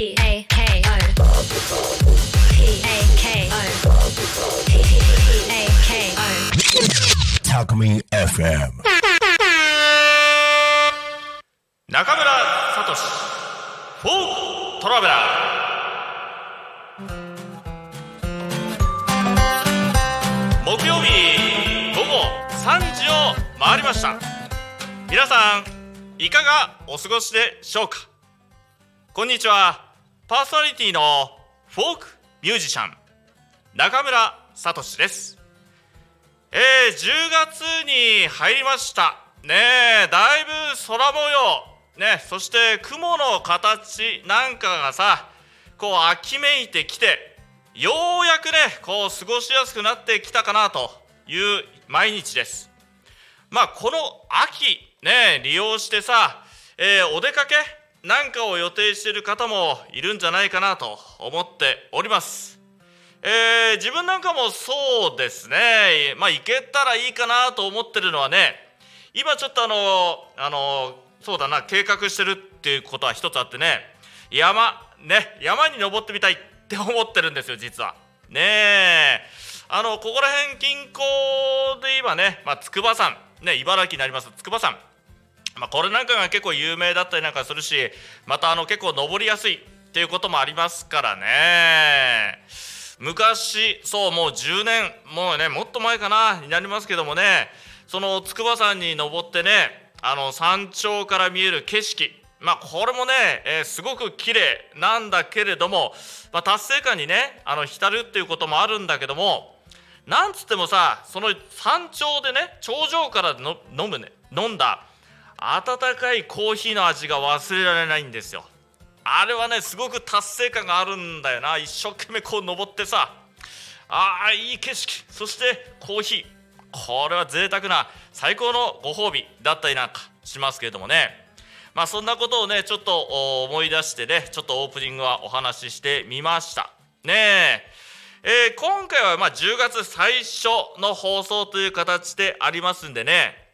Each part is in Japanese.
A K O P A K O P A K O タクミ FM 中村聡。フォートラベラー。木曜日午後3時を回りました。皆さんいかがお過ごしでしょうか？こんにちは。パーソナリティのフォークミュージシャン中村聡です。えー、10月に入りました。ねえだいぶ空模様。ねそして雲の形なんかがさこう秋めいてきてようやくねこう過ごしやすくなってきたかなという毎日です。まあこの秋ね利用してさ、えーお出かけなんかを予定している方もいるんじゃないかなと思っております。えー自分なんかもそうですね。まあ行けたらいいかなと思ってるのはね今ちょっとあのあのそうだな計画してるっていうことは一つあってね山ね山に登ってみたいって思ってるんですよ実は。ねえ。あのここら辺近郊で今ね、まあ、筑波山ね茨城になります筑波山。まあ、これなんかが結構有名だったりなんかするしまたあの結構登りやすいっていうこともありますからね。昔そうもう10年もうねもっと前かなになりますけどもねその筑波山に登ってねあの山頂から見える景色まあこれもね、えーすごく綺麗なんだけれども、まあ、達成感にねあの浸るっていうこともあるんだけどもなんつってもさその山頂でね頂上からの飲むね飲んだ温かいコーヒーの味が忘れられないんですよ。あれはねすごく達成感があるんだよな。一生懸命こう登ってさ。ああいい景色。そしてコーヒー。これは贅沢な最高のご褒美だったりなんかしますけれどもね。まあそんなことをねちょっと思い出してねちょっとオープニングはお話ししてみました。ねえ。えー今回はま10月最初の放送という形でありますんでね。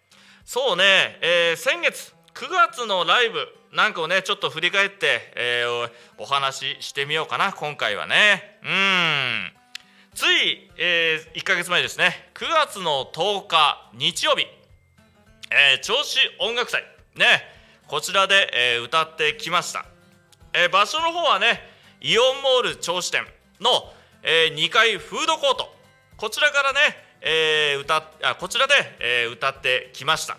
そうね、えー先月9月のライブなんかをねちょっと振り返って、えーお話ししてみようかな今回はね。うん。つい、え1ヶ月前ですね。9月の10日日曜日、えー銚子音楽祭。ね。こちらで、え歌ってきました、え場所の方はねイオンモール銚子店の、え2階フードコート。こちらからね、えー歌あこちらで、えー歌ってきました。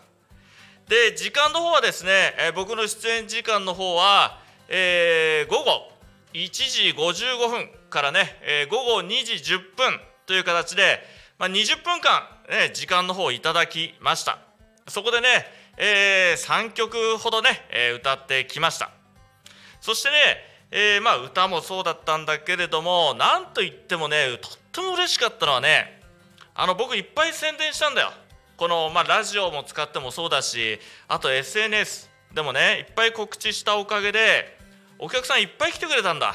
で時間の方はですね、えー僕の出演時間の方は、えー午後1時55分からね、えー午後2時10分という形で、まあ、20分間、ね、時間の方をいただきました。そこでね、え3曲ほどね、えー歌ってきました。そしてね、えーまあ歌もそうだったんだけれどもなんといってもねとっても嬉しかったのはねあの僕いっぱい宣伝したんだよ。この、まあ、ラジオも使ってもそうだしあと SNS でもねいっぱい告知したおかげでお客さんいっぱい来てくれたんだ。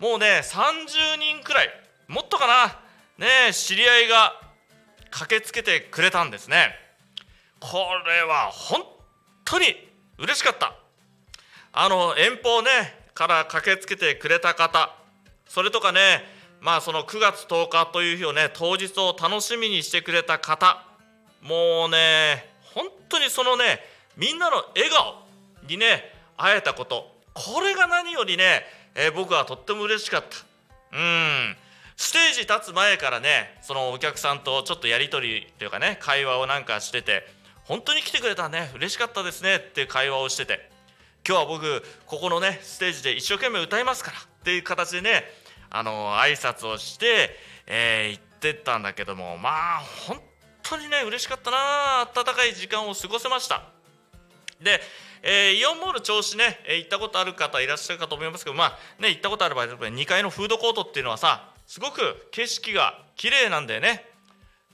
もうね30人くらいもっとかなね知り合いが駆けつけてくれたんですね。これは本当に嬉しかった。あの遠方ねから駆けつけてくれた方それとかねまあその9月10日という日をね当日を楽しみにしてくれた方もうね本当にそのねみんなの笑顔にね会えたことこれが何よりね、えー僕はとっても嬉しかった。うん。ステージ立つ前からねそのお客さんとちょっとやり取りというかね会話をなんかしてて本当に来てくれたね嬉しかったですねっていう会話をしてて今日は僕ここのねステージで一生懸命歌いますからっていう形でねあの挨拶をして、えー行ってったんだけどもまあ本当にね嬉しかったな温かい時間を過ごせました。で、えーイオンモール銚子ね、え行ったことある方いらっしゃるかと思いますけどまあね行ったことある場合2階のフードコートっていうのはさすごく景色が綺麗なんだよね。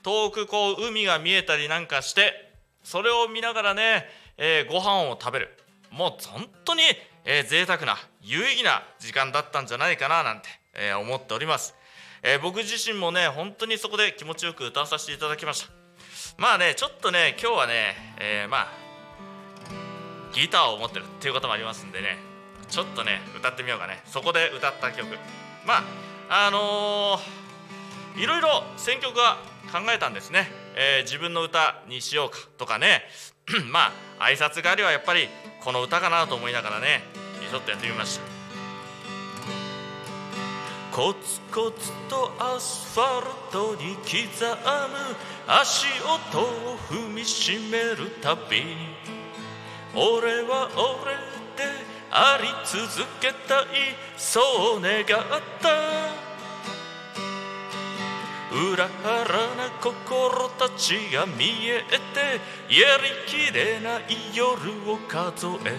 遠くこう海が見えたりなんかしてそれを見ながらね、えーご飯を食べる。もう本当に、えー贅沢な有意義な時間だったんじゃないかななんて、えー思っております、えー僕自身もね本当にそこで気持ちよく歌わさせていただきました。まあねちょっとね今日はね、えーまあギターを持ってるっていうこともありますんでねちょっとね歌ってみようかね。そこで歌った曲。まああのー、いろいろ選曲は考えたんですね、えー、自分の歌にしようかとかね。まあ挨拶代わりはやっぱりこの歌かなと思いながらねちょっとやってみました。コツコツとアスファルトに刻む。足音を踏みしめるたび。俺は俺であり続けたい。そう願った。裏腹な心たちが見えてやりきれない夜を数え。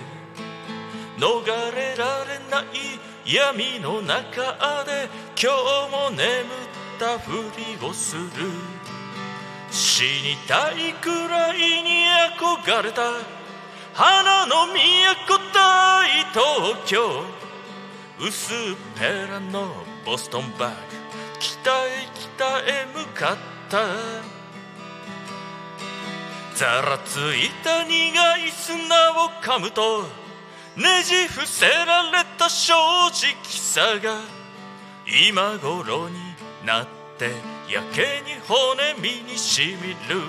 逃れられない闇の中で今日も眠ったふりをする。死にたいくらいに憧れた。花の都大東京。薄っぺらのボストンバッグ。北へ北へ向かった。ざらついた苦い砂を噛むとねじ伏せられた正直さが今頃になってやけに骨身にしみる。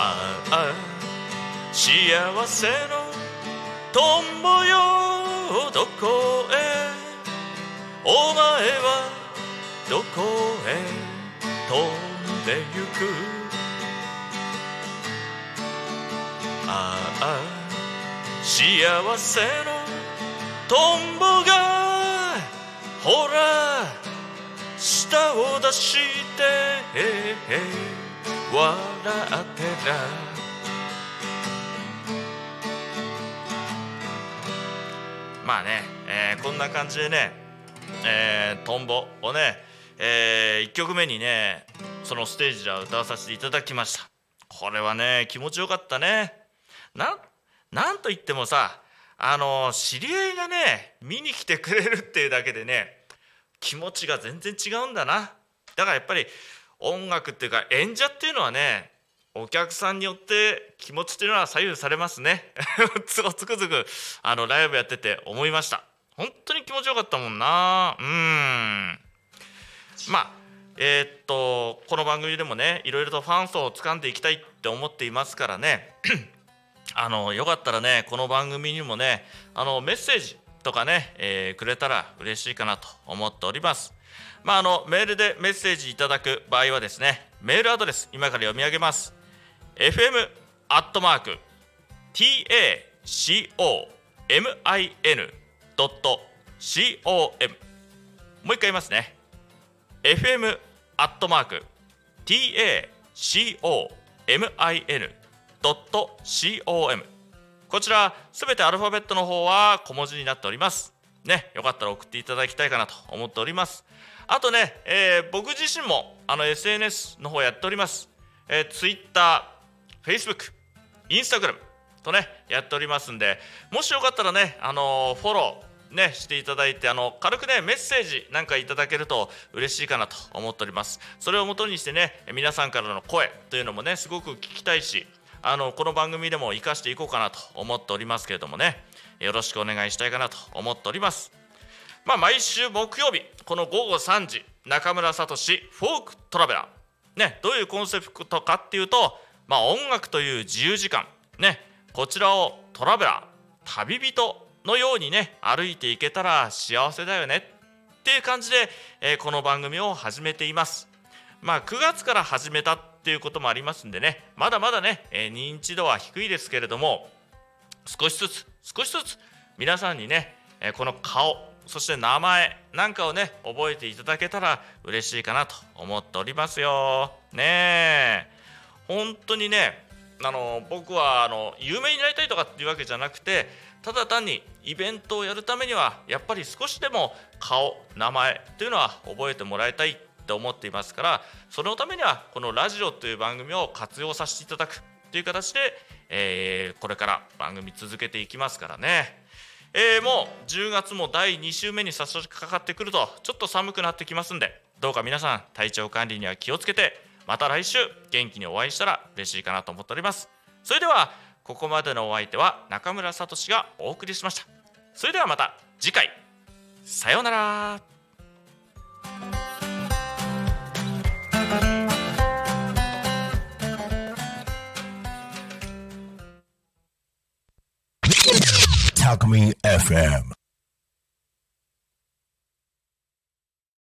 ああ幸せのトンボよどこへ。お前はどこへ飛んでゆく？ああ幸せのトンボがほら舌を出して笑ってらまあね、えー、こんな感じでね、えー、トンボをね、えー、1曲目にねそのステージでは歌わさせていただきました。これはね気持ちよかったね。ななんといってもさあの知り合いがね見に来てくれるっていうだけでね気持ちが全然違うんだな。だからやっぱり音楽っていうか演者っていうのはねお客さんによって気持ちっていうのは左右されますね。つくつくづくあのライブやってて思いました。本当に気持ちよかったもんな。うん。まあえー、っとこの番組でもねいろいろとファン層を掴んでいきたいって思っていますからね。あのよかったらねこの番組にもねあのメッセージとかね、えー、くれたら嬉しいかなと思っております。まあ、あのメールでメッセージいただく場合はですねメールアドレス今から読み上げます。fm アットマーク tacomin.com もう一回言いますね。fm アットマーク tacomin.com .com こちらすべてアルファベットの方は小文字になっております。ねよかったら送っていただきたいかなと思っております。あとね、えー、僕自身もあの SNS の方やっております、えー、Twitter、Facebook、Instagram とねやっておりますんでもしよかったらねあのフォローね、していただいてあの軽くねメッセージなんかいただけると嬉しいかなと思っております。それをもとにしてね皆さんからの声というのもねすごく聞きたいしあのこの番組でも生かしていこうかなと思っておりますけれどもね。よろしくお願いしたいかなと思っております。まあ毎週木曜日この午後3時中村聡フォークトラベラー。ねどういうコンセプトかっていうとまあ音楽という自由時間。ねこちらをトラベラー旅人のようにね歩いていけたら幸せだよね。っていう感じで、えー、この番組を始めています。まあ9月から始めたっっていうこともありますんでね。まだまだね、え、認知度は低いですけれども少しずつ少しずつ皆さんにね、え、この顔そして名前なんかをね覚えていただけたら嬉しいかなと思っておりますよ。ねえ。本当にねあの僕はあの有名になりたいとかっていうわけじゃなくてただ単にイベントをやるためにはやっぱり少しでも顔名前というのは覚えてもらいたいって思っていますからそのためにはこのラジオという番組を活用させていただくという形で、えー、これから番組続けていきますからね。えー、もう10月も第2週目に差し掛かってくるとちょっと寒くなってきますんでどうか皆さん体調管理には気をつけてまた来週元気にお会いしたら嬉しいかなと思っております。それではここまでのお相手は中村聡がお送りしました。それではまた次回。さようなら。Alchemy FM.